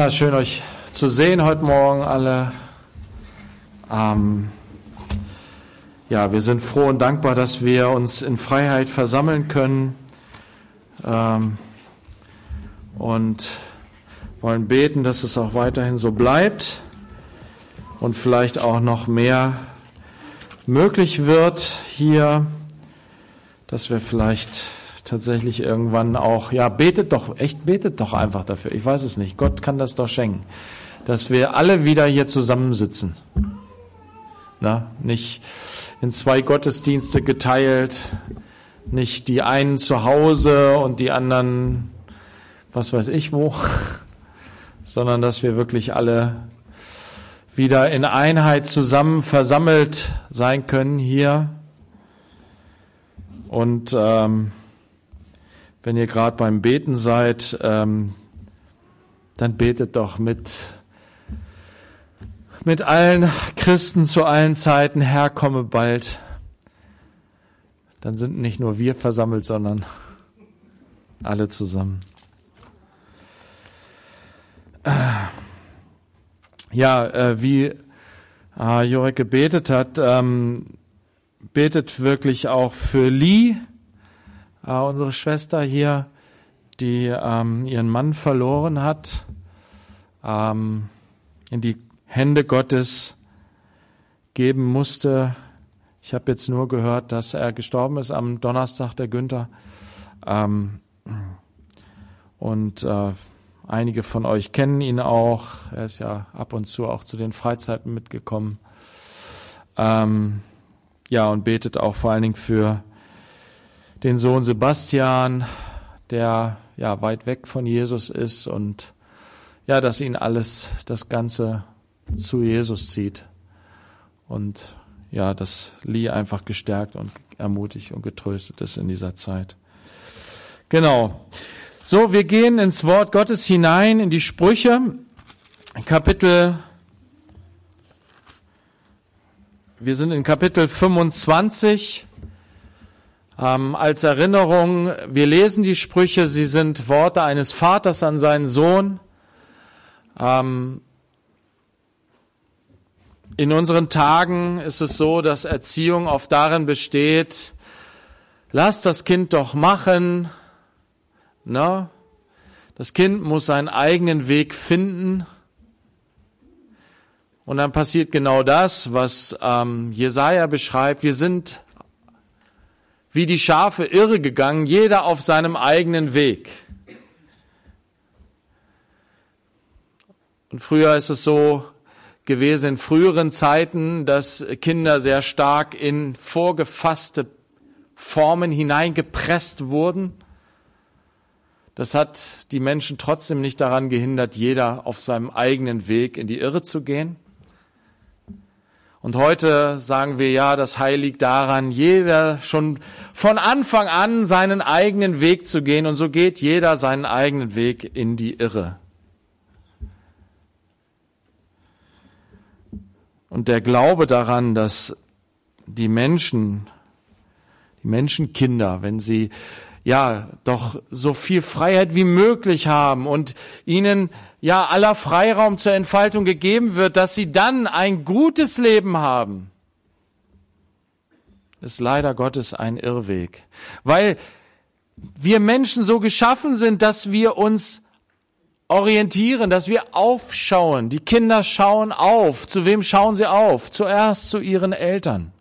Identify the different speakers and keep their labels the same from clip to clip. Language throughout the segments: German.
Speaker 1: Ja, schön euch zu sehen heute Morgen alle. Ähm, ja, wir sind froh und dankbar, dass wir uns in Freiheit versammeln können ähm, und wollen beten, dass es auch weiterhin so bleibt und vielleicht auch noch mehr möglich wird hier, dass wir vielleicht tatsächlich irgendwann auch, ja, betet doch, echt betet doch einfach dafür. Ich weiß es nicht. Gott kann das doch schenken, dass wir alle wieder hier zusammensitzen. Na, nicht in zwei Gottesdienste geteilt, nicht die einen zu Hause und die anderen, was weiß ich wo, sondern dass wir wirklich alle wieder in Einheit zusammen versammelt sein können hier. Und ähm, wenn ihr gerade beim Beten seid, ähm, dann betet doch mit, mit allen Christen zu allen Zeiten, Herr, komme bald. Dann sind nicht nur wir versammelt, sondern alle zusammen. Ja, äh, wie äh, Jorek gebetet hat, ähm, betet wirklich auch für Lee, äh, unsere Schwester hier, die ähm, ihren Mann verloren hat, ähm, in die Hände Gottes geben musste. Ich habe jetzt nur gehört, dass er gestorben ist am Donnerstag, der Günther. Ähm, und äh, einige von euch kennen ihn auch. Er ist ja ab und zu auch zu den Freizeiten mitgekommen. Ähm, ja, und betet auch vor allen Dingen für den Sohn Sebastian, der ja weit weg von Jesus ist und ja, dass ihn alles, das Ganze zu Jesus zieht. Und ja, dass Lee einfach gestärkt und ermutigt und getröstet ist in dieser Zeit. Genau. So, wir gehen ins Wort Gottes hinein, in die Sprüche, Kapitel, wir sind in Kapitel 25. Ähm, als Erinnerung, wir lesen die Sprüche, sie sind Worte eines Vaters an seinen Sohn. Ähm, in unseren Tagen ist es so, dass Erziehung oft darin besteht, lass das Kind doch machen. Ne? Das Kind muss seinen eigenen Weg finden. Und dann passiert genau das, was ähm, Jesaja beschreibt. Wir sind wie die Schafe irre gegangen, jeder auf seinem eigenen Weg. Und früher ist es so gewesen in früheren Zeiten, dass Kinder sehr stark in vorgefasste Formen hineingepresst wurden. Das hat die Menschen trotzdem nicht daran gehindert, jeder auf seinem eigenen Weg in die Irre zu gehen. Und heute sagen wir ja, das Heil liegt daran, jeder schon von Anfang an seinen eigenen Weg zu gehen. Und so geht jeder seinen eigenen Weg in die Irre. Und der Glaube daran, dass die Menschen, die Menschenkinder, wenn sie ja doch so viel Freiheit wie möglich haben und ihnen ja aller Freiraum zur Entfaltung gegeben wird, dass sie dann ein gutes Leben haben, ist leider Gottes ein Irrweg. Weil wir Menschen so geschaffen sind, dass wir uns orientieren, dass wir aufschauen. Die Kinder schauen auf. Zu wem schauen sie auf? Zuerst zu ihren Eltern.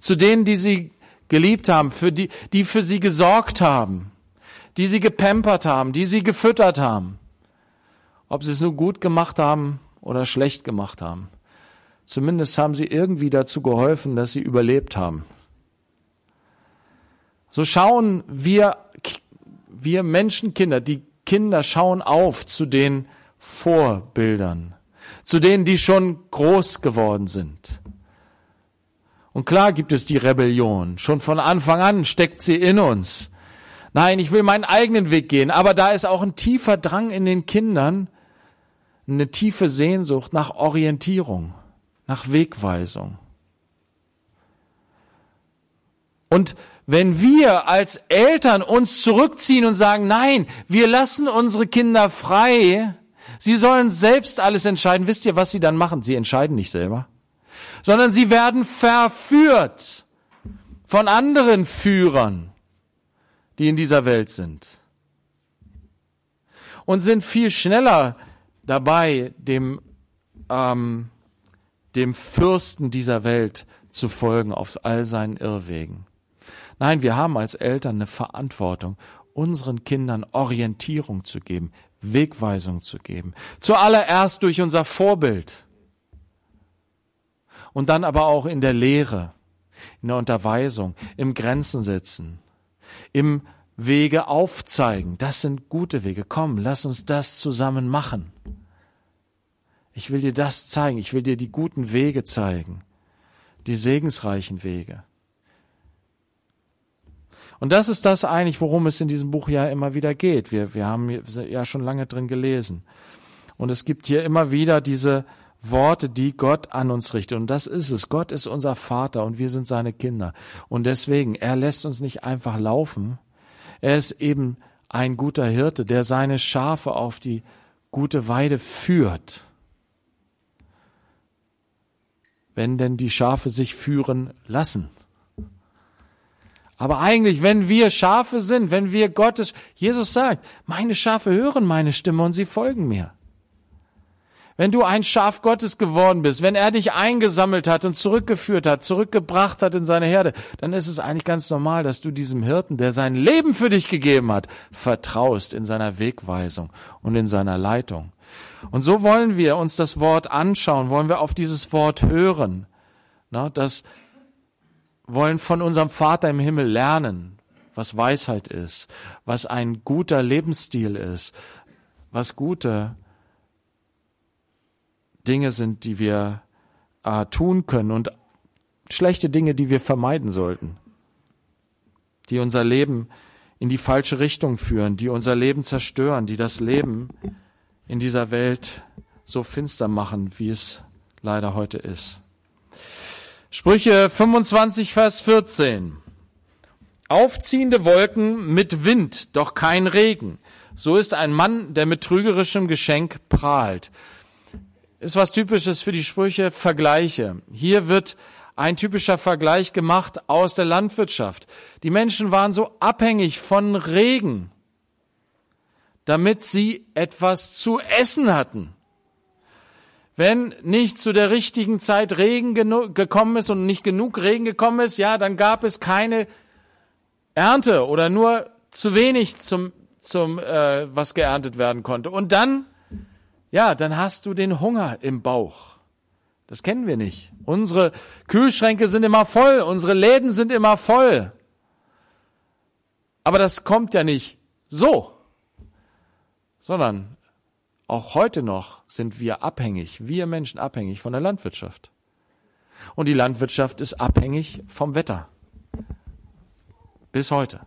Speaker 1: Zu denen, die sie geliebt haben, für die, die für sie gesorgt haben, die sie gepampert haben, die sie gefüttert haben. Ob sie es nur gut gemacht haben oder schlecht gemacht haben. Zumindest haben sie irgendwie dazu geholfen, dass sie überlebt haben. So schauen wir, wir Menschenkinder, die Kinder schauen auf zu den Vorbildern, zu denen, die schon groß geworden sind. Und klar gibt es die Rebellion. Schon von Anfang an steckt sie in uns. Nein, ich will meinen eigenen Weg gehen. Aber da ist auch ein tiefer Drang in den Kindern, eine tiefe Sehnsucht nach Orientierung, nach Wegweisung. Und wenn wir als Eltern uns zurückziehen und sagen, nein, wir lassen unsere Kinder frei, Sie sollen selbst alles entscheiden. Wisst ihr, was sie dann machen? Sie entscheiden nicht selber, sondern sie werden verführt von anderen Führern, die in dieser Welt sind. Und sind viel schneller dabei, dem, ähm, dem Fürsten dieser Welt zu folgen auf all seinen Irrwegen. Nein, wir haben als Eltern eine Verantwortung, unseren Kindern Orientierung zu geben, Wegweisung zu geben. Zuallererst durch unser Vorbild. Und dann aber auch in der Lehre, in der Unterweisung, im Grenzen setzen, im Wege aufzeigen. Das sind gute Wege. Komm, lass uns das zusammen machen. Ich will dir das zeigen. Ich will dir die guten Wege zeigen. Die segensreichen Wege. Und das ist das eigentlich, worum es in diesem Buch ja immer wieder geht. Wir, wir haben ja schon lange drin gelesen. Und es gibt hier immer wieder diese Worte, die Gott an uns richtet. Und das ist es. Gott ist unser Vater und wir sind seine Kinder. Und deswegen, er lässt uns nicht einfach laufen. Er ist eben ein guter Hirte, der seine Schafe auf die gute Weide führt. Wenn denn die Schafe sich führen lassen. Aber eigentlich, wenn wir Schafe sind, wenn wir Gottes, Jesus sagt, meine Schafe hören meine Stimme und sie folgen mir. Wenn du ein Schaf Gottes geworden bist, wenn er dich eingesammelt hat und zurückgeführt hat, zurückgebracht hat in seine Herde, dann ist es eigentlich ganz normal, dass du diesem Hirten, der sein Leben für dich gegeben hat, vertraust in seiner Wegweisung und in seiner Leitung. Und so wollen wir uns das Wort anschauen, wollen wir auf dieses Wort hören. Na, das wollen von unserem Vater im Himmel lernen, was Weisheit ist, was ein guter Lebensstil ist, was gute Dinge sind, die wir äh, tun können und schlechte Dinge, die wir vermeiden sollten, die unser Leben in die falsche Richtung führen, die unser Leben zerstören, die das Leben in dieser Welt so finster machen, wie es leider heute ist. Sprüche 25, Vers 14. Aufziehende Wolken mit Wind, doch kein Regen. So ist ein Mann, der mit trügerischem Geschenk prahlt. Ist was typisches für die Sprüche Vergleiche. Hier wird ein typischer Vergleich gemacht aus der Landwirtschaft. Die Menschen waren so abhängig von Regen, damit sie etwas zu essen hatten. Wenn nicht zu der richtigen Zeit Regen gekommen ist und nicht genug Regen gekommen ist, ja, dann gab es keine Ernte oder nur zu wenig zum, zum äh, was geerntet werden konnte. Und dann, ja, dann hast du den Hunger im Bauch. Das kennen wir nicht. Unsere Kühlschränke sind immer voll, unsere Läden sind immer voll. Aber das kommt ja nicht so, sondern auch heute noch sind wir abhängig, wir Menschen abhängig von der Landwirtschaft. Und die Landwirtschaft ist abhängig vom Wetter. Bis heute.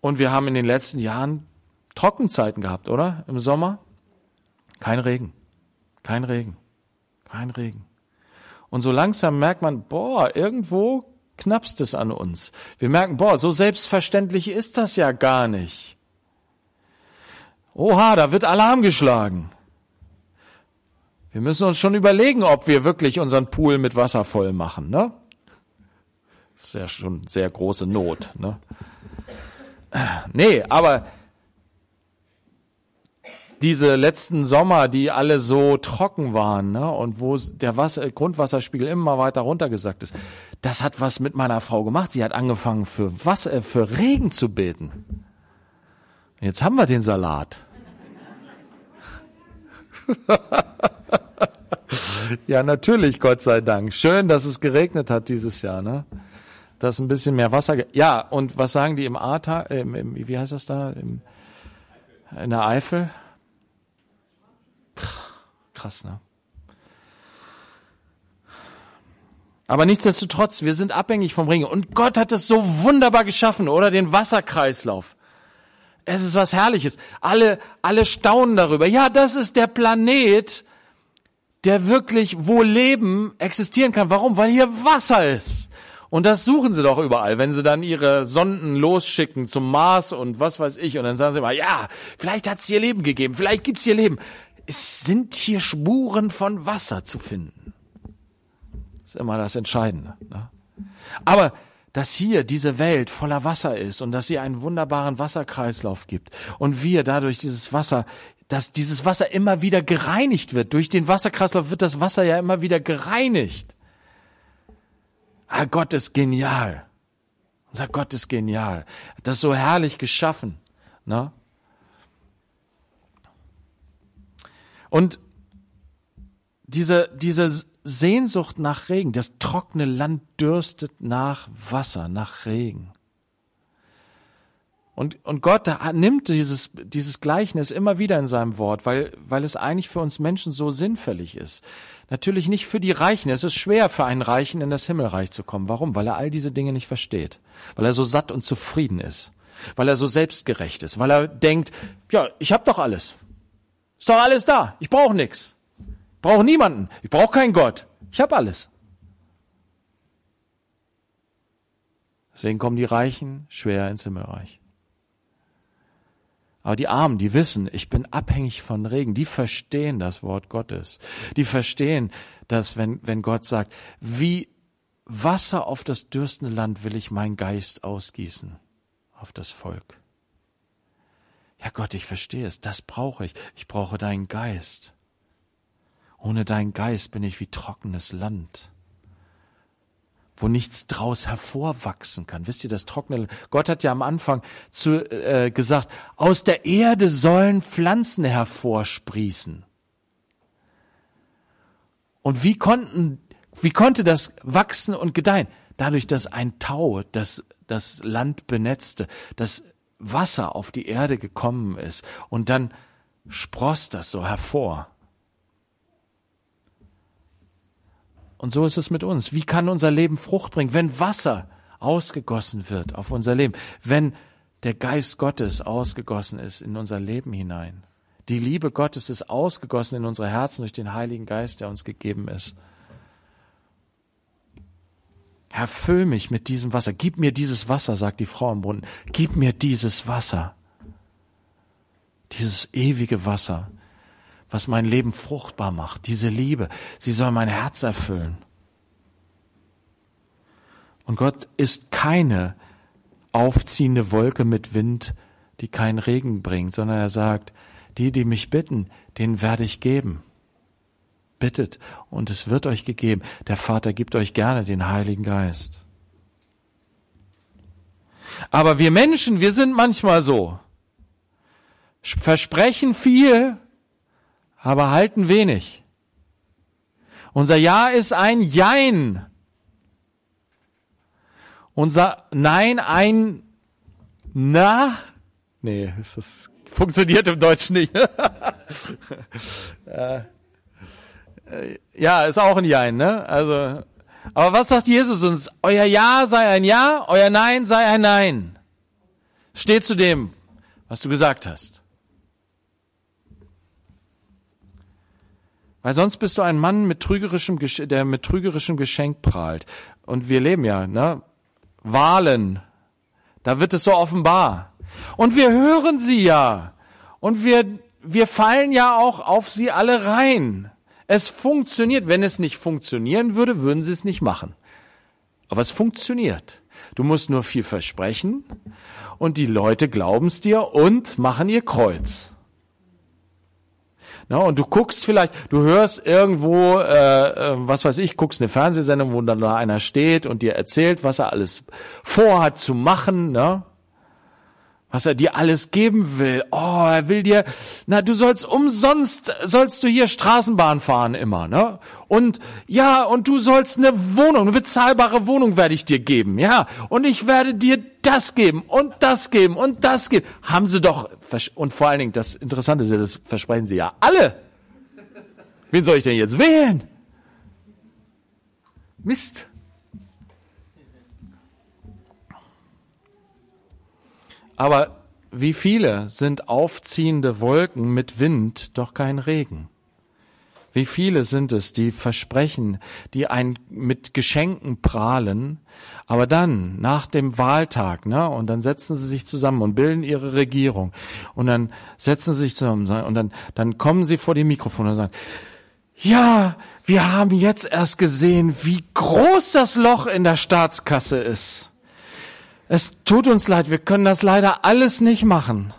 Speaker 1: Und wir haben in den letzten Jahren Trockenzeiten gehabt, oder? Im Sommer? Kein Regen. Kein Regen. Kein Regen. Und so langsam merkt man, boah, irgendwo knappst es an uns. Wir merken, boah, so selbstverständlich ist das ja gar nicht. Oha, da wird Alarm geschlagen. Wir müssen uns schon überlegen, ob wir wirklich unseren Pool mit Wasser voll machen, ne? Das ist ja schon sehr große Not, ne? Nee, aber diese letzten Sommer, die alle so trocken waren, ne, und wo der Wasser, Grundwasserspiegel immer weiter runtergesackt ist, das hat was mit meiner Frau gemacht. Sie hat angefangen für Wasser, für Regen zu beten. Jetzt haben wir den Salat. ja, natürlich, Gott sei Dank. Schön, dass es geregnet hat dieses Jahr, ne? Dass ein bisschen mehr Wasser. Ja, und was sagen die im Ahrtal, äh, wie heißt das da? Im, in der Eifel? Krass, ne? Aber nichtsdestotrotz, wir sind abhängig vom Regen. Und Gott hat es so wunderbar geschaffen, oder? Den Wasserkreislauf. Es ist was Herrliches. Alle, alle staunen darüber. Ja, das ist der Planet, der wirklich, wo Leben existieren kann. Warum? Weil hier Wasser ist. Und das suchen sie doch überall, wenn sie dann ihre Sonden losschicken zum Mars und was weiß ich. Und dann sagen sie immer, ja, vielleicht hat es hier Leben gegeben, vielleicht gibt es hier Leben. Es sind hier Spuren von Wasser zu finden. Das ist immer das Entscheidende. Ne? Aber dass hier diese Welt voller Wasser ist und dass sie einen wunderbaren Wasserkreislauf gibt und wir dadurch dieses Wasser, dass dieses Wasser immer wieder gereinigt wird. Durch den Wasserkreislauf wird das Wasser ja immer wieder gereinigt. Ah, Gott ist genial. Unser Gott ist genial. Hat das so herrlich geschaffen. Ne? Und diese, diese Sehnsucht nach Regen, das trockene Land dürstet nach Wasser, nach Regen. Und, und Gott nimmt dieses, dieses Gleichnis immer wieder in seinem Wort, weil, weil es eigentlich für uns Menschen so sinnfällig ist. Natürlich nicht für die Reichen. Es ist schwer für einen Reichen in das Himmelreich zu kommen. Warum? Weil er all diese Dinge nicht versteht. Weil er so satt und zufrieden ist. Weil er so selbstgerecht ist. Weil er denkt, ja, ich habe doch alles. Ist doch alles da. Ich brauche nichts. Ich brauche niemanden. Ich brauche keinen Gott. Ich habe alles. Deswegen kommen die Reichen schwer ins Himmelreich. Aber die Armen, die wissen, ich bin abhängig von Regen, die verstehen das Wort Gottes. Die verstehen, dass wenn, wenn Gott sagt, wie Wasser auf das dürstende Land will ich meinen Geist ausgießen auf das Volk. Ja Gott, ich verstehe es, das brauche ich. Ich brauche deinen Geist. Ohne deinen Geist bin ich wie trockenes Land wo nichts draus hervorwachsen kann. Wisst ihr, das trockene, Gott hat ja am Anfang zu, äh, gesagt, aus der Erde sollen Pflanzen hervorsprießen. Und wie konnten, wie konnte das wachsen und gedeihen? Dadurch, dass ein Tau das, das Land benetzte, das Wasser auf die Erde gekommen ist und dann spross das so hervor. Und so ist es mit uns. Wie kann unser Leben Frucht bringen, wenn Wasser ausgegossen wird auf unser Leben, wenn der Geist Gottes ausgegossen ist in unser Leben hinein? Die Liebe Gottes ist ausgegossen in unsere Herzen durch den Heiligen Geist, der uns gegeben ist. Herr, füll mich mit diesem Wasser. Gib mir dieses Wasser, sagt die Frau im Brunnen. Gib mir dieses Wasser. Dieses ewige Wasser was mein Leben fruchtbar macht. Diese Liebe, sie soll mein Herz erfüllen. Und Gott ist keine aufziehende Wolke mit Wind, die keinen Regen bringt, sondern er sagt, die, die mich bitten, denen werde ich geben. Bittet und es wird euch gegeben. Der Vater gibt euch gerne den Heiligen Geist. Aber wir Menschen, wir sind manchmal so. Versprechen viel, aber halten wenig. Unser Ja ist ein Jein. Unser Nein ein Na. Nee, das funktioniert im Deutschen nicht. Äh, ja, ist auch ein Jein, ne? Also, aber was sagt Jesus uns? Euer Ja sei ein Ja, euer Nein sei ein Nein. Steht zu dem, was du gesagt hast. Weil sonst bist du ein Mann mit trügerischem, der mit trügerischem Geschenk prahlt. Und wir leben ja, ne? Wahlen. Da wird es so offenbar. Und wir hören sie ja. Und wir, wir fallen ja auch auf sie alle rein. Es funktioniert. Wenn es nicht funktionieren würde, würden sie es nicht machen. Aber es funktioniert. Du musst nur viel versprechen und die Leute glauben es dir und machen ihr Kreuz. Na, und du guckst vielleicht, du hörst irgendwo, äh, äh, was weiß ich, guckst eine Fernsehsendung, wo dann da einer steht und dir erzählt, was er alles vorhat zu machen, ne? Was er dir alles geben will. Oh, er will dir, na, du sollst umsonst, sollst du hier Straßenbahn fahren immer, ne? Und ja, und du sollst eine Wohnung, eine bezahlbare Wohnung werde ich dir geben, ja? Und ich werde dir das geben und das geben und das geben. Haben sie doch, und vor allen Dingen, das Interessante ist ja, das versprechen sie ja alle. Wen soll ich denn jetzt wählen? Mist. Aber wie viele sind aufziehende Wolken mit Wind, doch kein Regen? Wie viele sind es, die versprechen, die ein mit Geschenken prahlen, aber dann nach dem Wahltag, ne, und dann setzen sie sich zusammen und bilden ihre Regierung und dann setzen sie sich zusammen und dann dann kommen sie vor die Mikrofon und sagen: Ja, wir haben jetzt erst gesehen, wie groß das Loch in der Staatskasse ist. Es tut uns leid, wir können das leider alles nicht machen.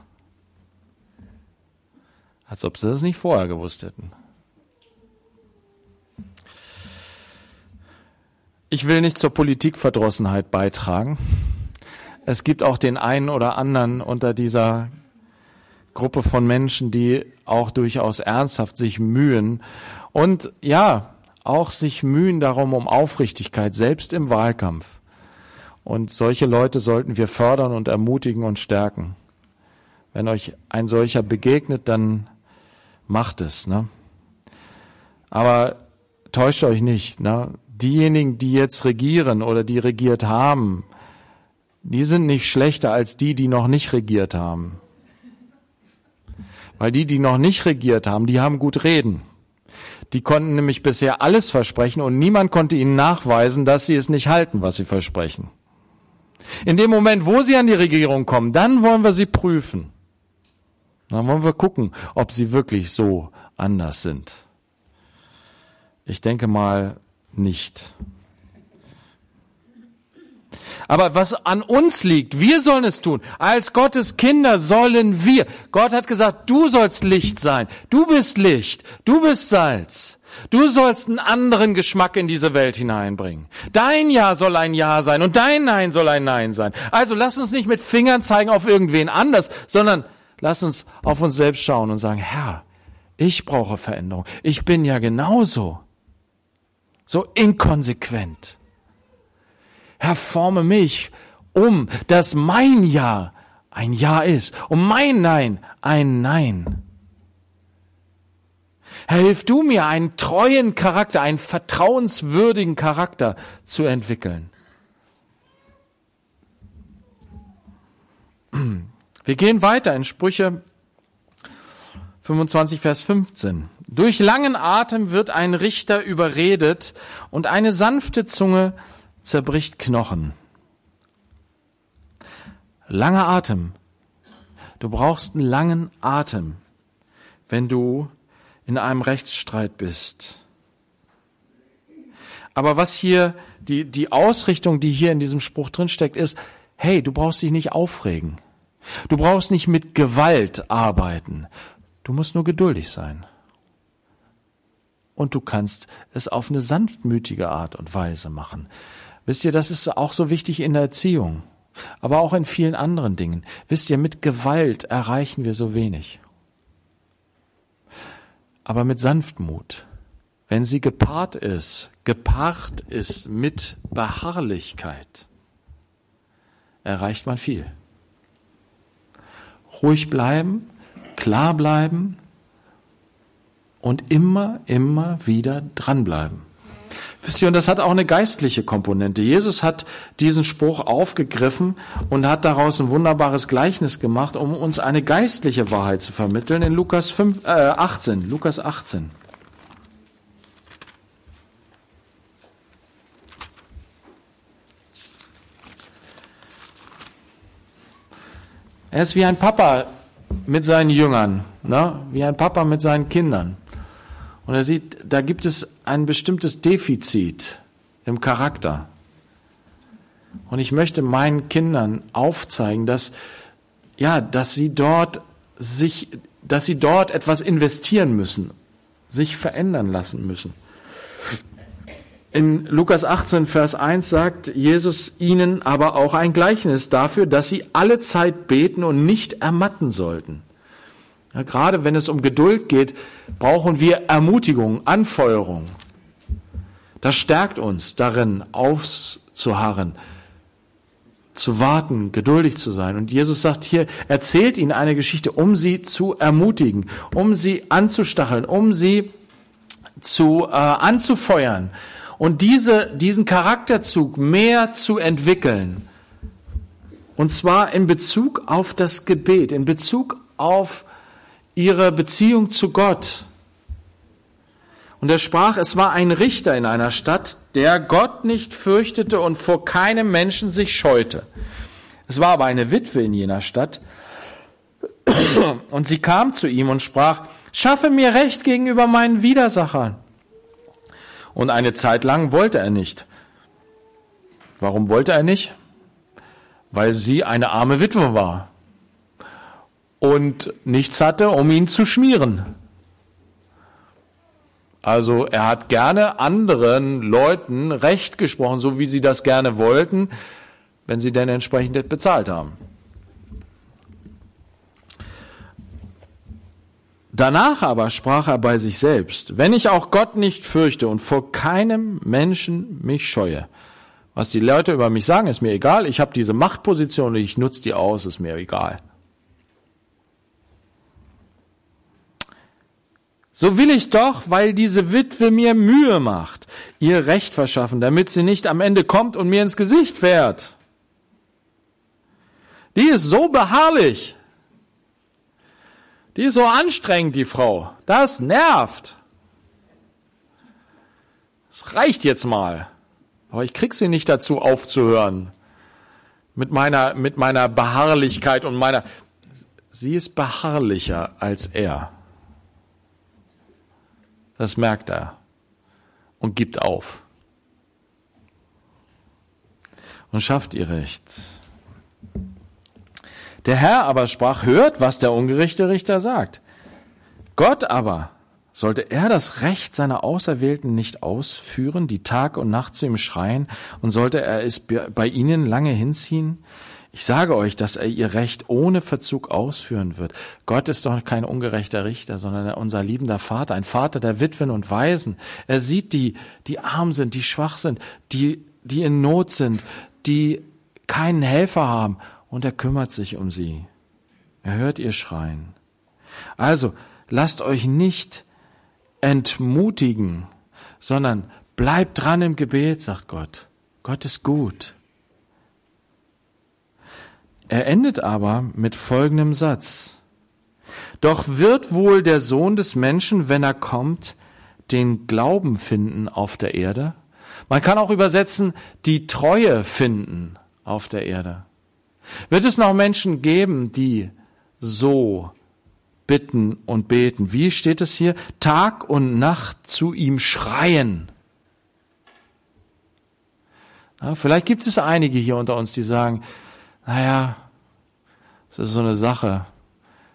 Speaker 1: Als ob sie das nicht vorher gewusst hätten. Ich will nicht zur Politikverdrossenheit beitragen. Es gibt auch den einen oder anderen unter dieser Gruppe von Menschen, die auch durchaus ernsthaft sich mühen und ja, auch sich mühen darum um Aufrichtigkeit, selbst im Wahlkampf. Und solche Leute sollten wir fördern und ermutigen und stärken. Wenn euch ein solcher begegnet, dann macht es. Ne? Aber täuscht euch nicht. Ne? diejenigen, die jetzt regieren oder die regiert haben, die sind nicht schlechter als die, die noch nicht regiert haben. Weil die, die noch nicht regiert haben, die haben gut reden. Die konnten nämlich bisher alles versprechen und niemand konnte ihnen nachweisen, dass sie es nicht halten, was sie versprechen. In dem Moment, wo sie an die Regierung kommen, dann wollen wir sie prüfen. Dann wollen wir gucken, ob sie wirklich so anders sind. Ich denke mal, nicht. Aber was an uns liegt, wir sollen es tun. Als Gottes Kinder sollen wir. Gott hat gesagt, du sollst Licht sein. Du bist Licht. Du bist Salz. Du sollst einen anderen Geschmack in diese Welt hineinbringen. Dein Ja soll ein Ja sein und dein Nein soll ein Nein sein. Also lass uns nicht mit Fingern zeigen auf irgendwen anders, sondern lass uns auf uns selbst schauen und sagen, Herr, ich brauche Veränderung. Ich bin ja genauso so inkonsequent. Herr, forme mich um, dass mein Ja ein Ja ist und mein Nein ein Nein. Herr, hilf du mir, einen treuen Charakter, einen vertrauenswürdigen Charakter zu entwickeln. Wir gehen weiter in Sprüche 25, Vers 15. Durch langen Atem wird ein Richter überredet und eine sanfte Zunge zerbricht Knochen. Langer Atem. Du brauchst einen langen Atem, wenn du in einem Rechtsstreit bist. Aber was hier, die, die Ausrichtung, die hier in diesem Spruch drinsteckt, ist, hey, du brauchst dich nicht aufregen. Du brauchst nicht mit Gewalt arbeiten. Du musst nur geduldig sein und du kannst es auf eine sanftmütige Art und Weise machen. Wisst ihr, das ist auch so wichtig in der Erziehung, aber auch in vielen anderen Dingen. Wisst ihr, mit Gewalt erreichen wir so wenig. Aber mit Sanftmut, wenn sie gepaart ist, gepaart ist mit Beharrlichkeit, erreicht man viel. Ruhig bleiben, klar bleiben, und immer, immer wieder dranbleiben. Wisst ihr, und das hat auch eine geistliche Komponente. Jesus hat diesen Spruch aufgegriffen und hat daraus ein wunderbares Gleichnis gemacht, um uns eine geistliche Wahrheit zu vermitteln in Lukas 5, äh, 18. Lukas 18. Er ist wie ein Papa mit seinen Jüngern, ne? wie ein Papa mit seinen Kindern. Und er sieht, da gibt es ein bestimmtes Defizit im Charakter. Und ich möchte meinen Kindern aufzeigen, dass, ja, dass sie dort sich, dass sie dort etwas investieren müssen, sich verändern lassen müssen. In Lukas 18, Vers 1 sagt Jesus ihnen aber auch ein Gleichnis dafür, dass sie alle Zeit beten und nicht ermatten sollten. Ja, gerade wenn es um Geduld geht, brauchen wir Ermutigung, Anfeuerung. Das stärkt uns darin, aufzuharren, zu warten, geduldig zu sein. Und Jesus sagt hier, erzählt ihnen eine Geschichte, um sie zu ermutigen, um sie anzustacheln, um sie zu äh, anzufeuern und diese, diesen Charakterzug mehr zu entwickeln. Und zwar in Bezug auf das Gebet, in Bezug auf ihre Beziehung zu Gott. Und er sprach, es war ein Richter in einer Stadt, der Gott nicht fürchtete und vor keinem Menschen sich scheute. Es war aber eine Witwe in jener Stadt. Und sie kam zu ihm und sprach, schaffe mir Recht gegenüber meinen Widersachern. Und eine Zeit lang wollte er nicht. Warum wollte er nicht? Weil sie eine arme Witwe war und nichts hatte, um ihn zu schmieren. Also er hat gerne anderen Leuten Recht gesprochen, so wie sie das gerne wollten, wenn sie denn entsprechend bezahlt haben. Danach aber sprach er bei sich selbst, wenn ich auch Gott nicht fürchte und vor keinem Menschen mich scheue. Was die Leute über mich sagen, ist mir egal. Ich habe diese Machtposition und ich nutze die aus, ist mir egal. So will ich doch, weil diese Witwe mir Mühe macht, ihr Recht verschaffen, damit sie nicht am Ende kommt und mir ins Gesicht fährt. Die ist so beharrlich. Die ist so anstrengend, die Frau. Das nervt. Es reicht jetzt mal. Aber ich krieg sie nicht dazu aufzuhören. Mit meiner, mit meiner Beharrlichkeit und meiner, sie ist beharrlicher als er. Das merkt er und gibt auf und schafft ihr Recht. Der Herr aber sprach, hört, was der ungerechte Richter sagt. Gott aber, sollte er das Recht seiner Auserwählten nicht ausführen, die Tag und Nacht zu ihm schreien, und sollte er es bei ihnen lange hinziehen? Ich sage euch, dass er ihr Recht ohne Verzug ausführen wird. Gott ist doch kein ungerechter Richter, sondern unser liebender Vater, ein Vater der Witwen und Waisen. Er sieht die, die arm sind, die schwach sind, die, die in Not sind, die keinen Helfer haben, und er kümmert sich um sie. Er hört ihr Schreien. Also, lasst euch nicht entmutigen, sondern bleibt dran im Gebet, sagt Gott. Gott ist gut. Er endet aber mit folgendem Satz. Doch wird wohl der Sohn des Menschen, wenn er kommt, den Glauben finden auf der Erde? Man kann auch übersetzen, die Treue finden auf der Erde. Wird es noch Menschen geben, die so bitten und beten? Wie steht es hier? Tag und Nacht zu ihm schreien. Ja, vielleicht gibt es einige hier unter uns, die sagen, naja, es ist so eine Sache.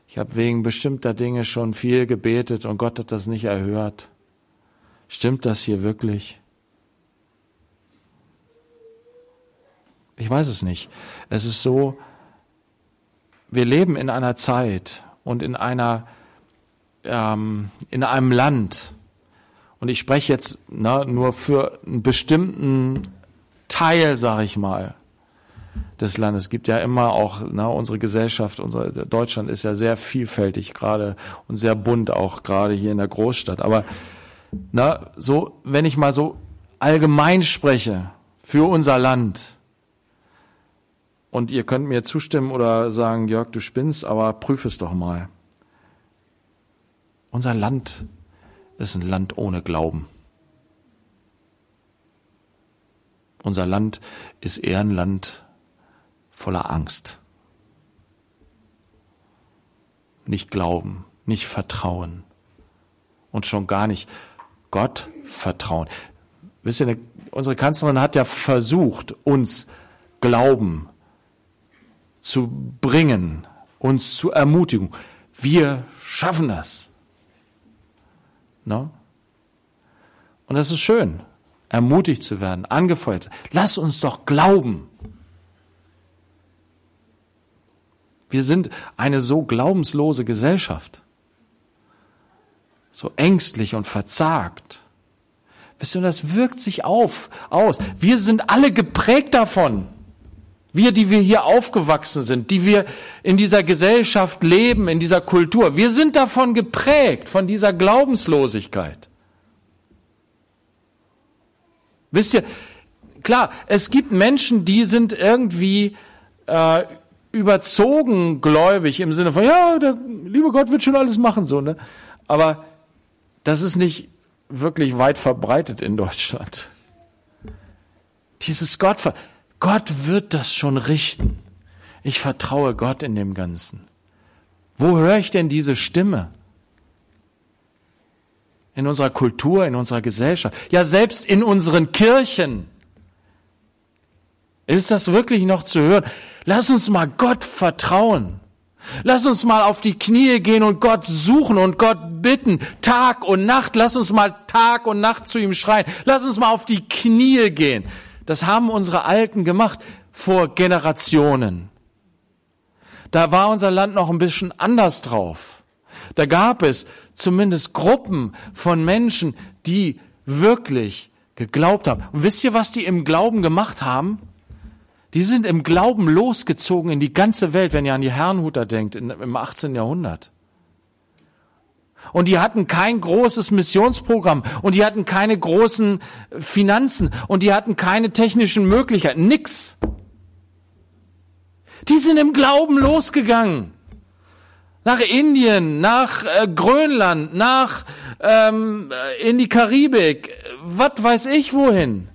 Speaker 1: Ich habe wegen bestimmter Dinge schon viel gebetet und Gott hat das nicht erhört. Stimmt das hier wirklich? Ich weiß es nicht. Es ist so, wir leben in einer Zeit und in einer, ähm, in einem Land. Und ich spreche jetzt na, nur für einen bestimmten Teil, sage ich mal des Landes. Es gibt ja immer auch, na, unsere Gesellschaft, unser Deutschland ist ja sehr vielfältig gerade und sehr bunt auch gerade hier in der Großstadt. Aber na, so, wenn ich mal so allgemein spreche für unser Land, und ihr könnt mir zustimmen oder sagen, Jörg, du spinnst, aber prüf es doch mal. Unser Land ist ein Land ohne Glauben. Unser Land ist eher ein Land voller Angst. Nicht glauben, nicht vertrauen und schon gar nicht Gott vertrauen. Wisst ihr, unsere Kanzlerin hat ja versucht, uns Glauben zu bringen, uns zu ermutigen. Wir schaffen das. No? Und das ist schön, ermutigt zu werden, angefeuert. Lass uns doch glauben. Wir sind eine so glaubenslose Gesellschaft, so ängstlich und verzagt. Wisst ihr, das wirkt sich auf, aus. Wir sind alle geprägt davon. Wir, die wir hier aufgewachsen sind, die wir in dieser Gesellschaft leben, in dieser Kultur, wir sind davon geprägt, von dieser Glaubenslosigkeit. Wisst ihr, klar, es gibt Menschen, die sind irgendwie äh, überzogen gläubig im Sinne von, ja, der liebe Gott wird schon alles machen, so, ne? Aber das ist nicht wirklich weit verbreitet in Deutschland. Dieses Gott, Gott wird das schon richten. Ich vertraue Gott in dem Ganzen. Wo höre ich denn diese Stimme? In unserer Kultur, in unserer Gesellschaft, ja selbst in unseren Kirchen. Ist das wirklich noch zu hören? Lass uns mal Gott vertrauen. Lass uns mal auf die Knie gehen und Gott suchen und Gott bitten, Tag und Nacht. Lass uns mal Tag und Nacht zu ihm schreien. Lass uns mal auf die Knie gehen. Das haben unsere Alten gemacht vor Generationen. Da war unser Land noch ein bisschen anders drauf. Da gab es zumindest Gruppen von Menschen, die wirklich geglaubt haben. Und wisst ihr, was die im Glauben gemacht haben? Die sind im Glauben losgezogen in die ganze Welt, wenn ihr an die Herrnhuter denkt, in, im 18. Jahrhundert. Und die hatten kein großes Missionsprogramm und die hatten keine großen Finanzen und die hatten keine technischen Möglichkeiten, nix. Die sind im Glauben losgegangen. Nach Indien, nach äh, Grönland, nach ähm, in die Karibik, was weiß ich wohin.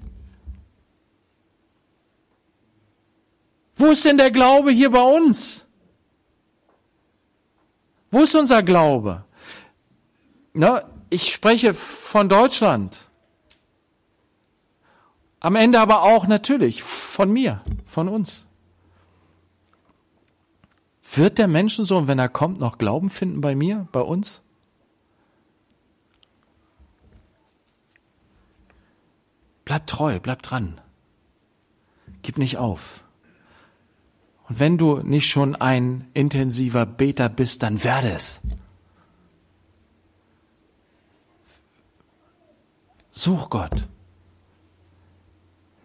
Speaker 1: Wo ist denn der Glaube hier bei uns? Wo ist unser Glaube? Na, ich spreche von Deutschland. Am Ende aber auch natürlich von mir, von uns. Wird der Menschensohn, wenn er kommt, noch Glauben finden bei mir, bei uns? Bleib treu, bleib dran. Gib nicht auf. Und wenn du nicht schon ein intensiver Beter bist, dann werde es. Such Gott.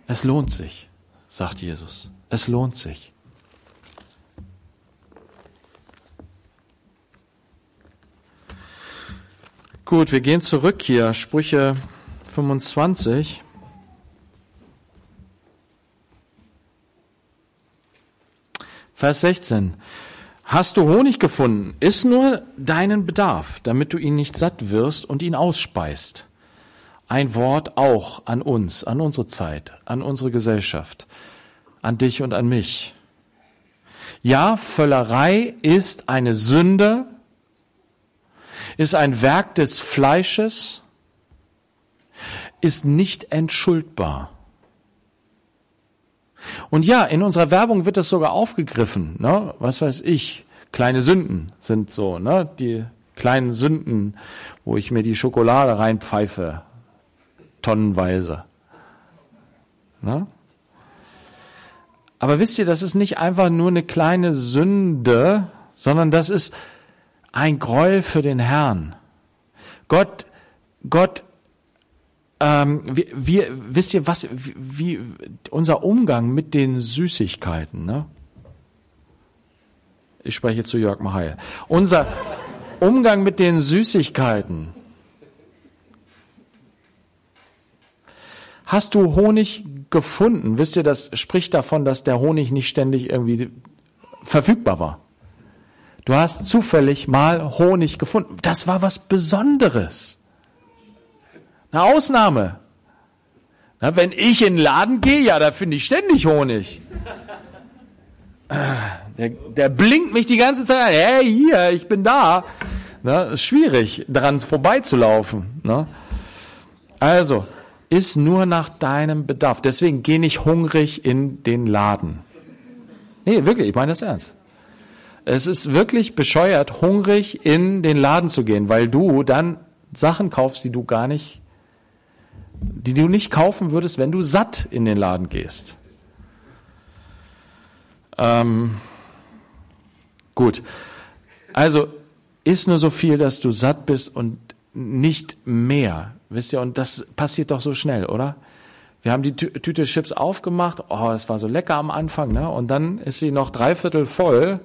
Speaker 1: Es lohnt sich, sagt Jesus. Es lohnt sich. Gut, wir gehen zurück hier. Sprüche 25. Vers 16. Hast du Honig gefunden? Iss nur deinen Bedarf, damit du ihn nicht satt wirst und ihn ausspeist ein Wort auch an uns, an unsere Zeit, an unsere Gesellschaft, an dich und an mich. Ja, Völlerei ist eine Sünde, ist ein Werk des Fleisches, ist nicht entschuldbar. Und ja, in unserer Werbung wird das sogar aufgegriffen. Ne? Was weiß ich, kleine Sünden sind so, ne? die kleinen Sünden, wo ich mir die Schokolade reinpfeife tonnenweise. Ne? Aber wisst ihr, das ist nicht einfach nur eine kleine Sünde, sondern das ist ein Gräuel für den Herrn. Gott, Gott, ähm, wir, wir, wisst ihr was, wie, wie unser Umgang mit den Süßigkeiten, ne? Ich spreche zu Jörg Maheil. Unser Umgang mit den Süßigkeiten Hast du Honig gefunden? Wisst ihr, das spricht davon, dass der Honig nicht ständig irgendwie verfügbar war. Du hast zufällig mal Honig gefunden. Das war was Besonderes. Eine Ausnahme. Na, wenn ich in den Laden gehe, ja, da finde ich ständig Honig. Der, der blinkt mich die ganze Zeit an. Hey, hier, ich bin da. Na, ist schwierig, daran vorbeizulaufen. Na? Also, ist nur nach deinem Bedarf. Deswegen geh nicht hungrig in den Laden. Nee, wirklich, ich meine das ernst. Es ist wirklich bescheuert, hungrig in den Laden zu gehen, weil du dann Sachen kaufst, die du gar nicht, die du nicht kaufen würdest, wenn du satt in den Laden gehst. Ähm, gut. Also, isst nur so viel, dass du satt bist und nicht mehr. Wisst ihr, und das passiert doch so schnell, oder? Wir haben die Tüte Chips aufgemacht, oh, das war so lecker am Anfang, ne? Und dann ist sie noch dreiviertel voll.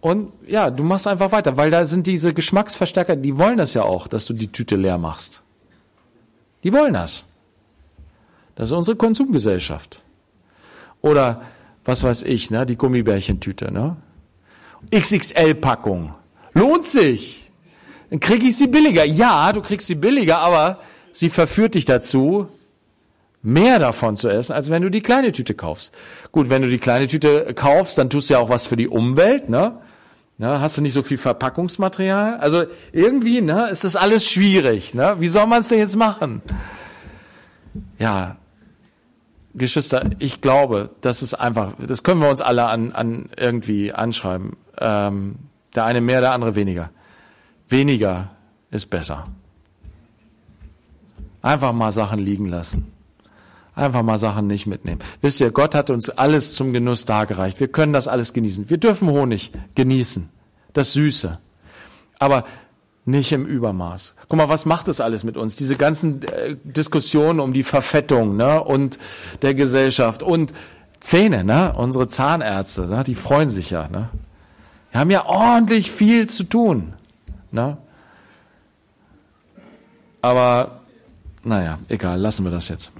Speaker 1: Und ja, du machst einfach weiter, weil da sind diese Geschmacksverstärker, die wollen das ja auch, dass du die Tüte leer machst. Die wollen das. Das ist unsere Konsumgesellschaft. Oder was weiß ich, ne, die Gummibärchentüte, ne? XXL-Packung. Lohnt sich. dann kriege ich sie billiger. Ja, du kriegst sie billiger, aber sie verführt dich dazu, mehr davon zu essen, als wenn du die kleine Tüte kaufst. Gut, wenn du die kleine Tüte kaufst, dann tust du ja auch was für die Umwelt, ne? Ne, hast du nicht so viel Verpackungsmaterial? Also irgendwie, ne, ist das alles schwierig, ne? Wie soll man es denn jetzt machen? Ja, Geschwister, ich glaube, das ist einfach, das können wir uns alle an, an irgendwie anschreiben. Ähm, der eine mehr, der andere weniger. Weniger ist besser. Einfach mal Sachen liegen lassen. Einfach mal Sachen nicht mitnehmen. Wisst ihr, Gott hat uns alles zum Genuss dargereicht. Wir können das alles genießen. Wir dürfen Honig genießen. Das Süße. Aber nicht im Übermaß. Guck mal, was macht das alles mit uns? Diese ganzen äh, Diskussionen um die Verfettung ne? und der Gesellschaft und Zähne, ne? unsere Zahnärzte, ne? die freuen sich ja. Ne? Wir haben ja ordentlich viel zu tun. Ne? Aber naja, egal, lassen wir das jetzt.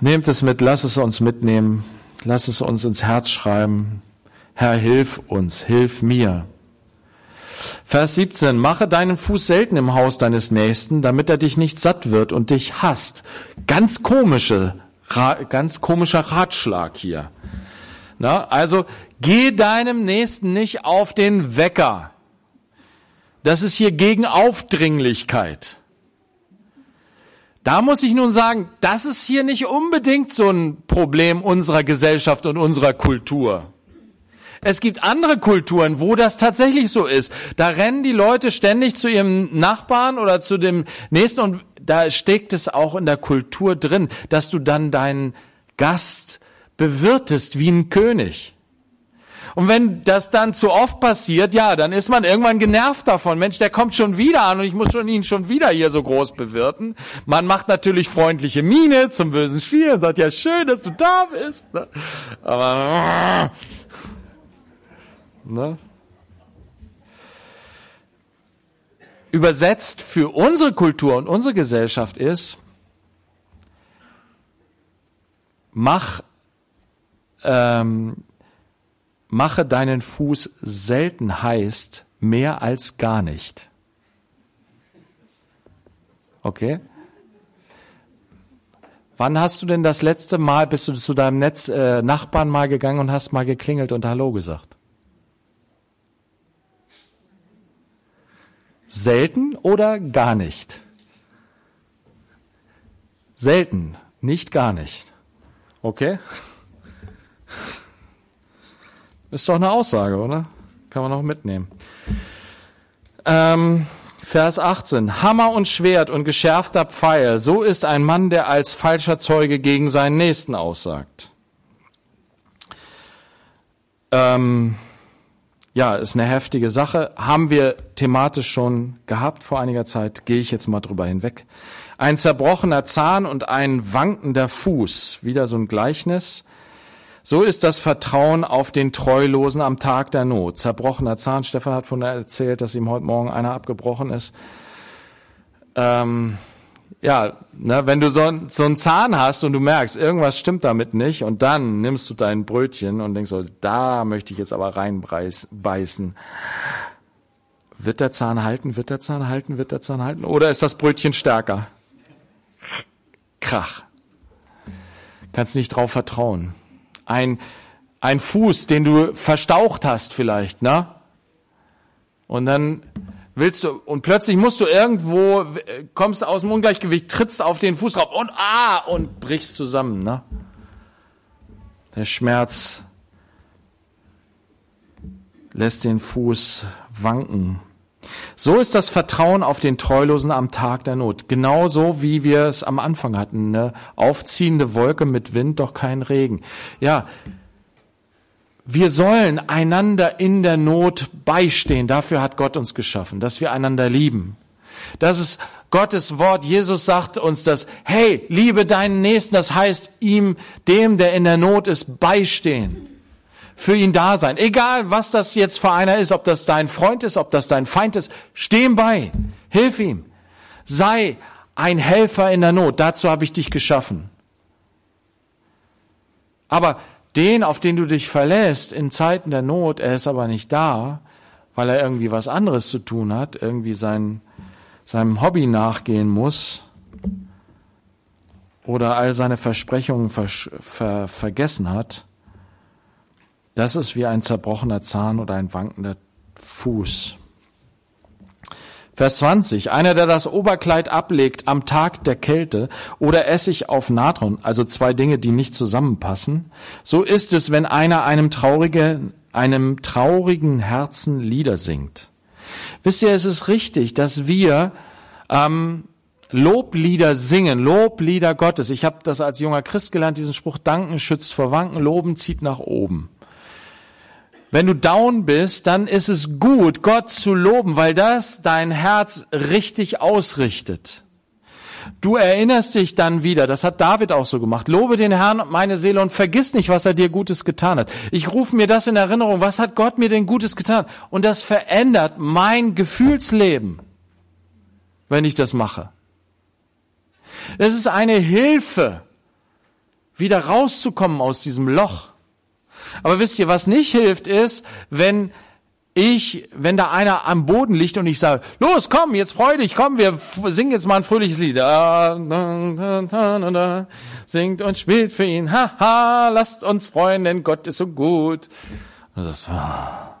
Speaker 1: Nehmt es mit, lasst es uns mitnehmen, lasst es uns ins Herz schreiben. Herr, hilf uns, hilf mir. Vers 17, mache deinen Fuß selten im Haus deines Nächsten, damit er dich nicht satt wird und dich hasst. Ganz komische, ganz komischer Ratschlag hier. Na, also, geh deinem Nächsten nicht auf den Wecker. Das ist hier gegen Aufdringlichkeit. Da muss ich nun sagen, das ist hier nicht unbedingt so ein Problem unserer Gesellschaft und unserer Kultur. Es gibt andere Kulturen, wo das tatsächlich so ist. Da rennen die Leute ständig zu ihrem Nachbarn oder zu dem nächsten und da steckt es auch in der Kultur drin, dass du dann deinen Gast bewirtest wie ein König. Und wenn das dann zu oft passiert, ja, dann ist man irgendwann genervt davon. Mensch, der kommt schon wieder an und ich muss schon ihn schon wieder hier so groß bewirten. Man macht natürlich freundliche Miene zum bösen Spiel und sagt, ja, schön, dass du da bist. Ne? Aber, ne? Übersetzt für unsere Kultur und unsere Gesellschaft ist, mach ähm, mache deinen Fuß selten heißt mehr als gar nicht. Okay? Wann hast du denn das letzte Mal, bist du zu deinem Netz, äh, Nachbarn mal gegangen und hast mal geklingelt und Hallo gesagt? Selten oder gar nicht? Selten, nicht gar nicht. Okay? Ist doch eine Aussage, oder? Kann man auch mitnehmen. Ähm, Vers 18. Hammer und Schwert und geschärfter Pfeil. So ist ein Mann, der als falscher Zeuge gegen seinen Nächsten aussagt. Ähm, ja, ist eine heftige Sache. Haben wir thematisch schon gehabt vor einiger Zeit. Gehe ich jetzt mal drüber hinweg. Ein zerbrochener Zahn und ein wankender Fuß. Wieder so ein Gleichnis. So ist das Vertrauen auf den Treulosen am Tag der Not. Zerbrochener Zahn. Stefan hat von erzählt, dass ihm heute Morgen einer abgebrochen ist. Ähm, ja, ne, wenn du so, so einen Zahn hast und du merkst, irgendwas stimmt damit nicht, und dann nimmst du dein Brötchen und denkst so, da möchte ich jetzt aber reinbeißen. Wird der Zahn halten? Wird der Zahn halten? Wird der Zahn halten? Oder ist das Brötchen stärker? Krach. Kannst nicht drauf vertrauen ein, ein Fuß, den du verstaucht hast vielleicht, ne? Und dann willst du, und plötzlich musst du irgendwo, kommst aus dem Ungleichgewicht, trittst auf den Fuß drauf und ah, und brichst zusammen, ne? Der Schmerz lässt den Fuß wanken. So ist das Vertrauen auf den Treulosen am Tag der Not. Genauso wie wir es am Anfang hatten. Eine aufziehende Wolke mit Wind, doch kein Regen. Ja, wir sollen einander in der Not beistehen. Dafür hat Gott uns geschaffen, dass wir einander lieben. Das ist Gottes Wort. Jesus sagt uns das. Hey, liebe deinen Nächsten. Das heißt, ihm, dem, der in der Not ist, beistehen für ihn da sein. Egal, was das jetzt für einer ist, ob das dein Freund ist, ob das dein Feind ist, steh ihm bei. Hilf ihm. Sei ein Helfer in der Not. Dazu habe ich dich geschaffen. Aber den, auf den du dich verlässt in Zeiten der Not, er ist aber nicht da, weil er irgendwie was anderes zu tun hat, irgendwie sein, seinem Hobby nachgehen muss oder all seine Versprechungen ver, ver, vergessen hat, das ist wie ein zerbrochener Zahn oder ein wankender Fuß. Vers 20. Einer, der das Oberkleid ablegt am Tag der Kälte oder Essig auf Natron, also zwei Dinge, die nicht zusammenpassen. So ist es, wenn einer einem traurigen, einem traurigen Herzen Lieder singt. Wisst ihr, es ist richtig, dass wir ähm, Loblieder singen, Loblieder Gottes. Ich habe das als junger Christ gelernt, diesen Spruch, Danken schützt vor Wanken, Loben zieht nach oben. Wenn du down bist, dann ist es gut, Gott zu loben, weil das dein Herz richtig ausrichtet. Du erinnerst dich dann wieder, das hat David auch so gemacht. Lobe den Herrn, meine Seele, und vergiss nicht, was er dir Gutes getan hat. Ich rufe mir das in Erinnerung. Was hat Gott mir denn Gutes getan? Und das verändert mein Gefühlsleben, wenn ich das mache. Es ist eine Hilfe, wieder rauszukommen aus diesem Loch. Aber wisst ihr, was nicht hilft, ist, wenn ich, wenn da einer am Boden liegt und ich sage, los, komm, jetzt freu dich, komm, wir singen jetzt mal ein fröhliches Lied. Singt und spielt für ihn. Haha, lasst uns freuen, denn Gott ist so gut. Und das war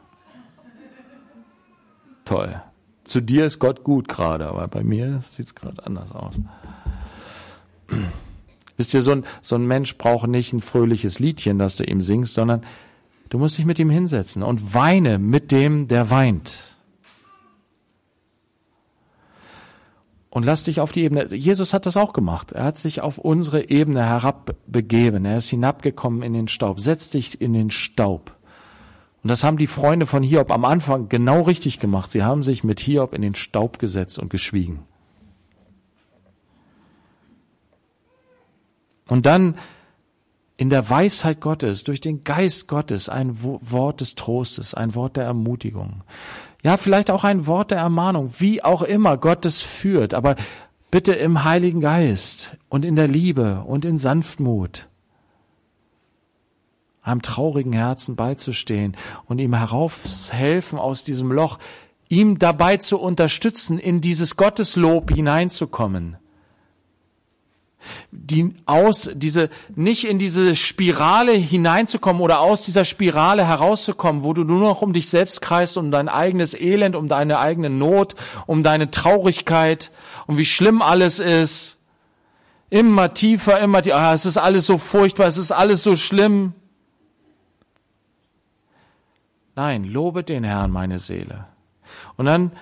Speaker 1: toll. Zu dir ist Gott gut gerade, aber bei mir sieht es gerade anders aus. Wisst ihr, so ein, so ein Mensch braucht nicht ein fröhliches Liedchen, das du ihm singst, sondern du musst dich mit ihm hinsetzen und weine mit dem, der weint. Und lass dich auf die Ebene. Jesus hat das auch gemacht. Er hat sich auf unsere Ebene herabbegeben. Er ist hinabgekommen in den Staub. Setz dich in den Staub. Und das haben die Freunde von Hiob am Anfang genau richtig gemacht. Sie haben sich mit Hiob in den Staub gesetzt und geschwiegen. Und dann in der Weisheit Gottes, durch den Geist Gottes, ein Wort des Trostes, ein Wort der Ermutigung. Ja, vielleicht auch ein Wort der Ermahnung, wie auch immer Gott es führt, aber bitte im Heiligen Geist und in der Liebe und in Sanftmut einem traurigen Herzen beizustehen und ihm heraufhelfen aus diesem Loch, ihm dabei zu unterstützen, in dieses Gotteslob hineinzukommen die aus diese nicht in diese Spirale hineinzukommen oder aus dieser Spirale herauszukommen, wo du nur noch um dich selbst kreist, um dein eigenes Elend, um deine eigene Not, um deine Traurigkeit, um wie schlimm alles ist. Immer tiefer, immer tiefer. Ah, es ist alles so furchtbar, es ist alles so schlimm. Nein, lobe den Herrn, meine Seele. Und dann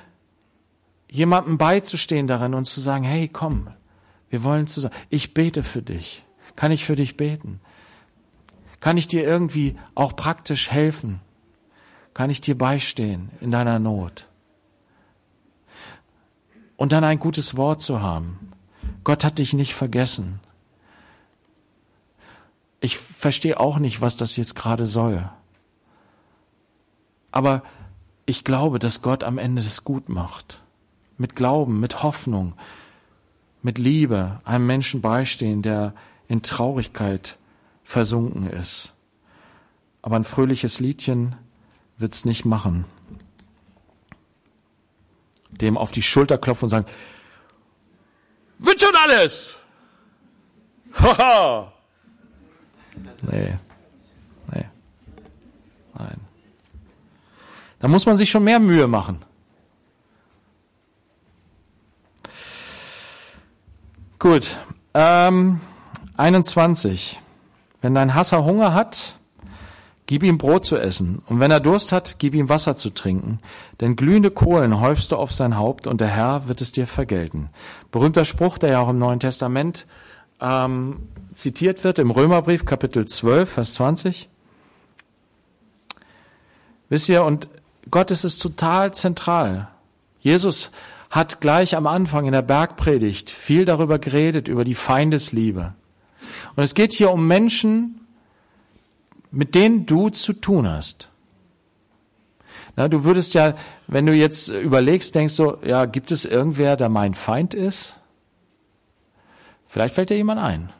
Speaker 1: jemandem beizustehen darin und zu sagen, hey, komm, wir wollen zusammen. Ich bete für dich. Kann ich für dich beten? Kann ich dir irgendwie auch praktisch helfen? Kann ich dir beistehen in deiner Not? Und dann ein gutes Wort zu haben. Gott hat dich nicht vergessen. Ich verstehe auch nicht, was das jetzt gerade soll. Aber ich glaube, dass Gott am Ende das gut macht. Mit Glauben, mit Hoffnung, mit Liebe einem Menschen beistehen, der in Traurigkeit versunken ist. Aber ein fröhliches Liedchen wird's nicht machen. Dem auf die Schulter klopfen und sagen, wird schon alles! Haha! nee. Nee. Nein. Da muss man sich schon mehr Mühe machen. Gut. Ähm, 21. Wenn dein Hasser Hunger hat, gib ihm Brot zu essen. Und wenn er Durst hat, gib ihm Wasser zu trinken. Denn glühende Kohlen häufst du auf sein Haupt und der Herr wird es dir vergelten. Berühmter Spruch, der ja auch im Neuen Testament ähm, zitiert wird, im Römerbrief Kapitel 12, Vers 20. Wisst ihr, und Gott ist es total zentral. Jesus hat gleich am Anfang in der Bergpredigt viel darüber geredet, über die Feindesliebe. Und es geht hier um Menschen, mit denen du zu tun hast. Na, du würdest ja, wenn du jetzt überlegst, denkst so, ja, gibt es irgendwer, der mein Feind ist? Vielleicht fällt dir jemand ein.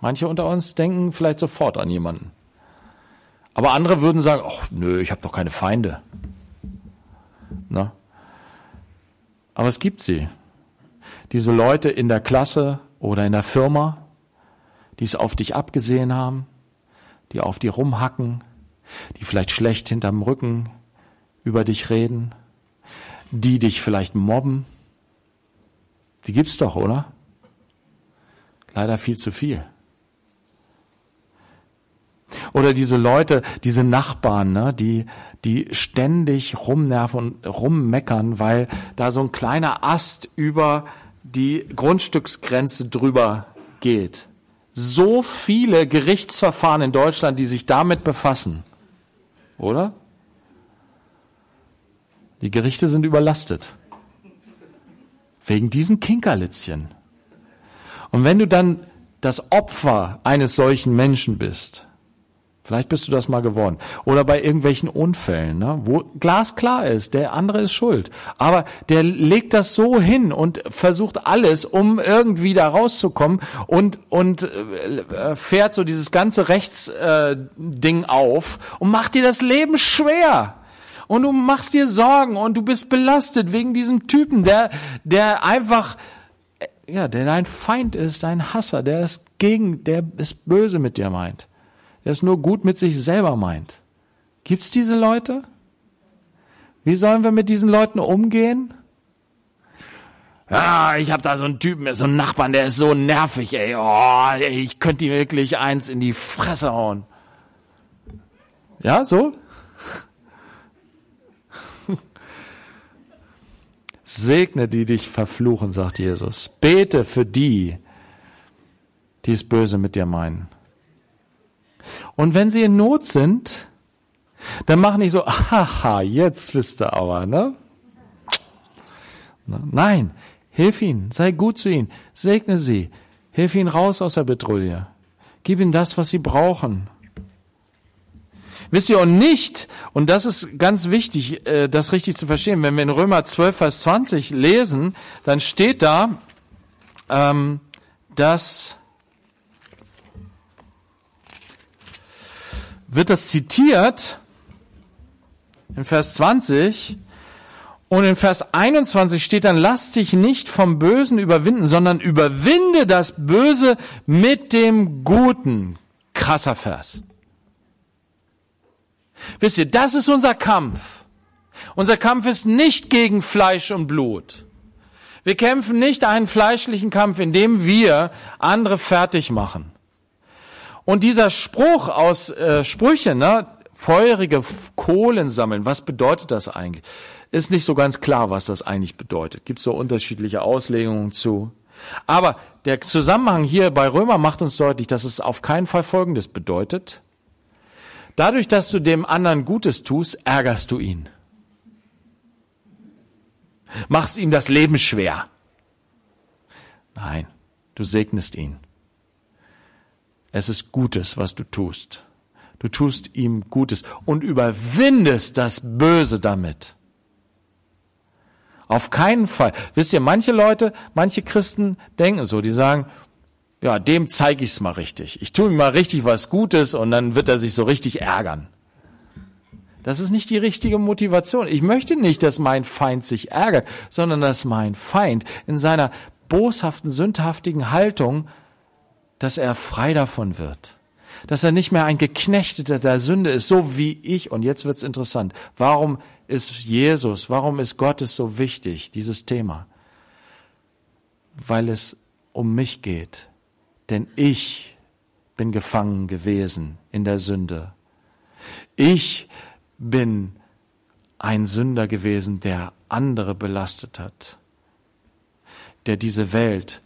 Speaker 1: Manche unter uns denken vielleicht sofort an jemanden. Aber andere würden sagen, ach nö, ich habe doch keine Feinde. Ne? Aber es gibt sie. Diese Leute in der Klasse oder in der Firma, die es auf dich abgesehen haben, die auf dir rumhacken, die vielleicht schlecht hinterm Rücken über dich reden, die dich vielleicht mobben. Die gibt's doch, oder? Leider viel zu viel. Oder diese Leute, diese Nachbarn, ne, die, die ständig rumnerven und rummeckern, weil da so ein kleiner Ast über die Grundstücksgrenze drüber geht. So viele Gerichtsverfahren in Deutschland, die sich damit befassen. Oder? Die Gerichte sind überlastet. Wegen diesen Kinkerlitzchen. Und wenn du dann das Opfer eines solchen Menschen bist, Vielleicht bist du das mal geworden. Oder bei irgendwelchen Unfällen, ne, wo glasklar ist, der andere ist schuld. Aber der legt das so hin und versucht alles, um irgendwie da rauszukommen und, und äh, fährt so dieses ganze Rechtsding äh, auf und macht dir das Leben schwer. Und du machst dir Sorgen und du bist belastet wegen diesem Typen, der, der einfach, äh, ja, der dein Feind ist, dein Hasser, der ist gegen, der ist böse mit dir meint der es nur gut mit sich selber meint. Gibt's diese Leute? Wie sollen wir mit diesen Leuten umgehen? Ja, ich habe da so einen Typen, so einen Nachbarn, der ist so nervig, ey. Oh, ey, ich könnte ihm wirklich eins in die Fresse hauen. Ja, so? Segne die dich verfluchen, sagt Jesus. Bete für die, die es böse mit dir meinen. Und wenn sie in Not sind, dann mach nicht so, haha, jetzt wisst ihr aber, ne? Nein, hilf ihnen, sei gut zu ihnen, segne sie, hilf ihnen raus aus der Betrouille, gib ihnen das, was sie brauchen. Wisst ihr, und nicht, und das ist ganz wichtig, äh, das richtig zu verstehen, wenn wir in Römer 12, Vers 20 lesen, dann steht da, ähm, dass wird das zitiert in Vers 20 und in Vers 21 steht dann, lass dich nicht vom Bösen überwinden, sondern überwinde das Böse mit dem Guten. Krasser Vers. Wisst ihr, das ist unser Kampf. Unser Kampf ist nicht gegen Fleisch und Blut. Wir kämpfen nicht einen fleischlichen Kampf, indem wir andere fertig machen. Und dieser Spruch aus äh, Sprüchen, ne, feurige Kohlen sammeln, was bedeutet das eigentlich? Ist nicht so ganz klar, was das eigentlich bedeutet. Gibt so unterschiedliche Auslegungen zu. Aber der Zusammenhang hier bei Römer macht uns deutlich, dass es auf keinen Fall Folgendes bedeutet. Dadurch, dass du dem anderen Gutes tust, ärgerst du ihn. Machst ihm das Leben schwer. Nein, du segnest ihn. Es ist Gutes, was du tust. Du tust ihm Gutes und überwindest das Böse damit. Auf keinen Fall. Wisst ihr, manche Leute, manche Christen denken so, die sagen, ja, dem zeige ich's mal richtig. Ich tue ihm mal richtig was Gutes und dann wird er sich so richtig ärgern. Das ist nicht die richtige Motivation. Ich möchte nicht, dass mein Feind sich ärgert, sondern dass mein Feind in seiner boshaften, sündhaftigen Haltung dass er frei davon wird. Dass er nicht mehr ein Geknechteter der Sünde ist, so wie ich. Und jetzt wird's interessant. Warum ist Jesus, warum ist Gottes so wichtig, dieses Thema? Weil es um mich geht. Denn ich bin gefangen gewesen in der Sünde. Ich bin ein Sünder gewesen, der andere belastet hat, der diese Welt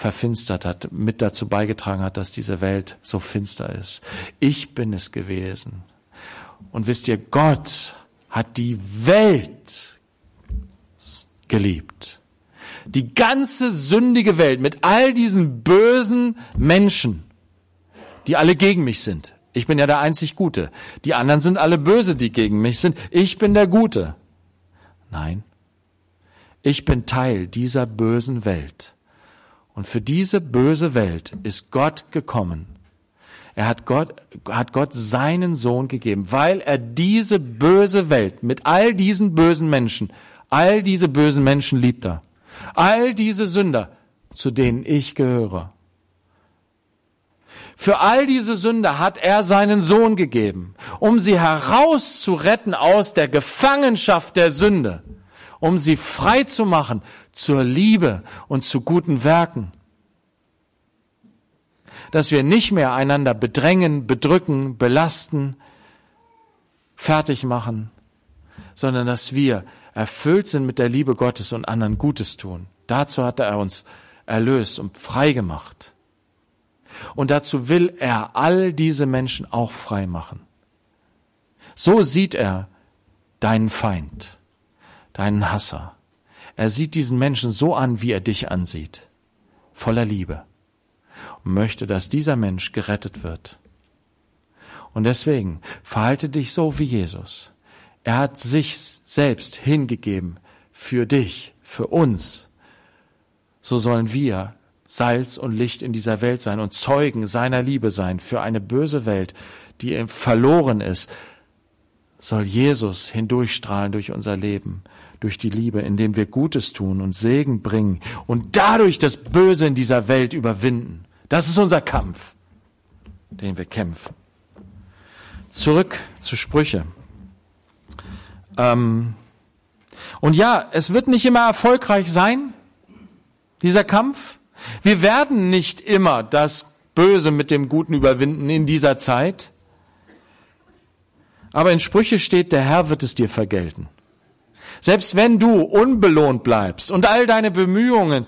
Speaker 1: verfinstert hat, mit dazu beigetragen hat, dass diese Welt so finster ist. Ich bin es gewesen. Und wisst ihr, Gott hat die Welt geliebt. Die ganze sündige Welt mit all diesen bösen Menschen, die alle gegen mich sind. Ich bin ja der einzig Gute. Die anderen sind alle böse, die gegen mich sind. Ich bin der Gute. Nein, ich bin Teil dieser bösen Welt. Und für diese böse Welt ist Gott gekommen. Er hat Gott, hat Gott seinen Sohn gegeben, weil er diese böse Welt mit all diesen bösen Menschen, all diese bösen Menschen liebt er. All diese Sünder, zu denen ich gehöre. Für all diese Sünder hat er seinen Sohn gegeben, um sie herauszuretten aus der Gefangenschaft der Sünde, um sie frei zu machen zur Liebe und zu guten Werken. Dass wir nicht mehr einander bedrängen, bedrücken, belasten, fertig machen, sondern dass wir erfüllt sind mit der Liebe Gottes und anderen Gutes tun. Dazu hat er uns erlöst und frei gemacht. Und dazu will er all diese Menschen auch frei machen. So sieht er deinen Feind, deinen Hasser. Er sieht diesen Menschen so an, wie er dich ansieht, voller Liebe und möchte, dass dieser Mensch gerettet wird. Und deswegen verhalte dich so wie Jesus. Er hat sich selbst hingegeben für dich, für uns. So sollen wir Salz und Licht in dieser Welt sein und Zeugen seiner Liebe sein für eine böse Welt, die verloren ist, soll Jesus hindurchstrahlen durch unser Leben, durch die Liebe, indem wir Gutes tun und Segen bringen und dadurch das Böse in dieser Welt überwinden. Das ist unser Kampf, den wir kämpfen. Zurück zu Sprüche. Ähm, und ja, es wird nicht immer erfolgreich sein, dieser Kampf. Wir werden nicht immer das Böse mit dem Guten überwinden in dieser Zeit. Aber in Sprüche steht, der Herr wird es dir vergelten. Selbst wenn du unbelohnt bleibst und all deine Bemühungen,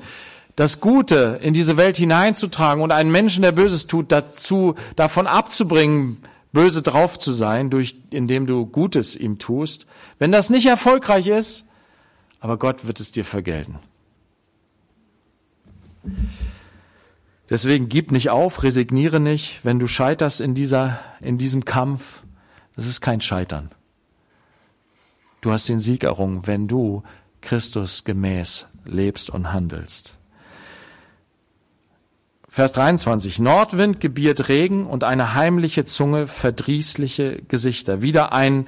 Speaker 1: das Gute in diese Welt hineinzutragen und einen Menschen, der Böses tut, dazu, davon abzubringen, böse drauf zu sein, durch, indem du Gutes ihm tust, wenn das nicht erfolgreich ist, aber Gott wird es dir vergelten. Deswegen gib nicht auf, resigniere nicht, wenn du scheiterst in dieser, in diesem Kampf. Das ist kein Scheitern. Du hast den Sieg errungen, wenn du Christus gemäß lebst und handelst. Vers 23. Nordwind gebiert Regen und eine heimliche Zunge verdrießliche Gesichter. Wieder ein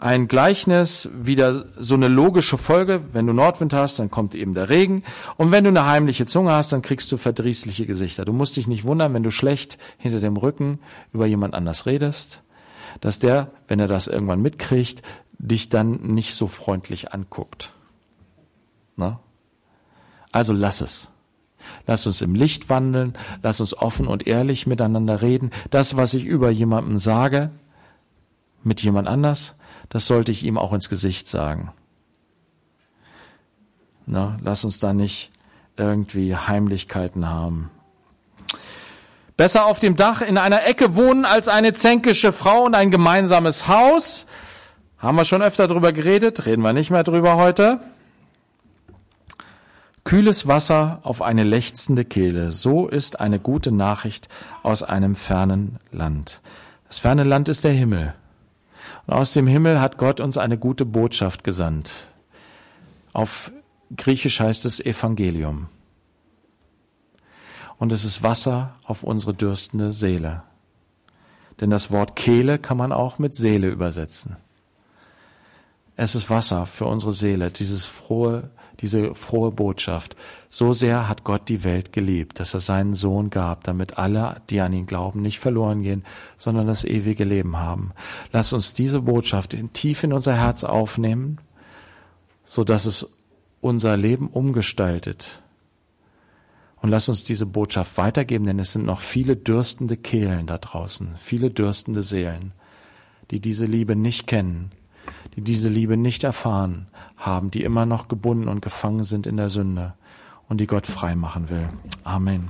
Speaker 1: ein Gleichnis wieder so eine logische Folge. Wenn du Nordwind hast, dann kommt eben der Regen. Und wenn du eine heimliche Zunge hast, dann kriegst du verdrießliche Gesichter. Du musst dich nicht wundern, wenn du schlecht hinter dem Rücken über jemand anders redest, dass der, wenn er das irgendwann mitkriegt, dich dann nicht so freundlich anguckt. Na? Also lass es. Lass uns im Licht wandeln, lass uns offen und ehrlich miteinander reden. Das, was ich über jemanden sage, mit jemand anders, das sollte ich ihm auch ins Gesicht sagen. Na, lass uns da nicht irgendwie Heimlichkeiten haben. Besser auf dem Dach in einer Ecke wohnen als eine zänkische Frau und ein gemeinsames Haus. Haben wir schon öfter drüber geredet, reden wir nicht mehr drüber heute. Kühles Wasser auf eine lechzende Kehle, so ist eine gute Nachricht aus einem fernen Land. Das ferne Land ist der Himmel. Und aus dem Himmel hat Gott uns eine gute Botschaft gesandt. Auf Griechisch heißt es Evangelium. Und es ist Wasser auf unsere dürstende Seele. Denn das Wort Kehle kann man auch mit Seele übersetzen. Es ist Wasser für unsere Seele, dieses frohe, diese frohe Botschaft. So sehr hat Gott die Welt geliebt, dass er seinen Sohn gab, damit alle, die an ihn glauben, nicht verloren gehen, sondern das ewige Leben haben. Lass uns diese Botschaft tief in unser Herz aufnehmen, so dass es unser Leben umgestaltet. Und lass uns diese Botschaft weitergeben, denn es sind noch viele dürstende Kehlen da draußen, viele dürstende Seelen, die diese Liebe nicht kennen die diese Liebe nicht erfahren haben, die immer noch gebunden und gefangen sind in der Sünde und die Gott frei machen will. Amen.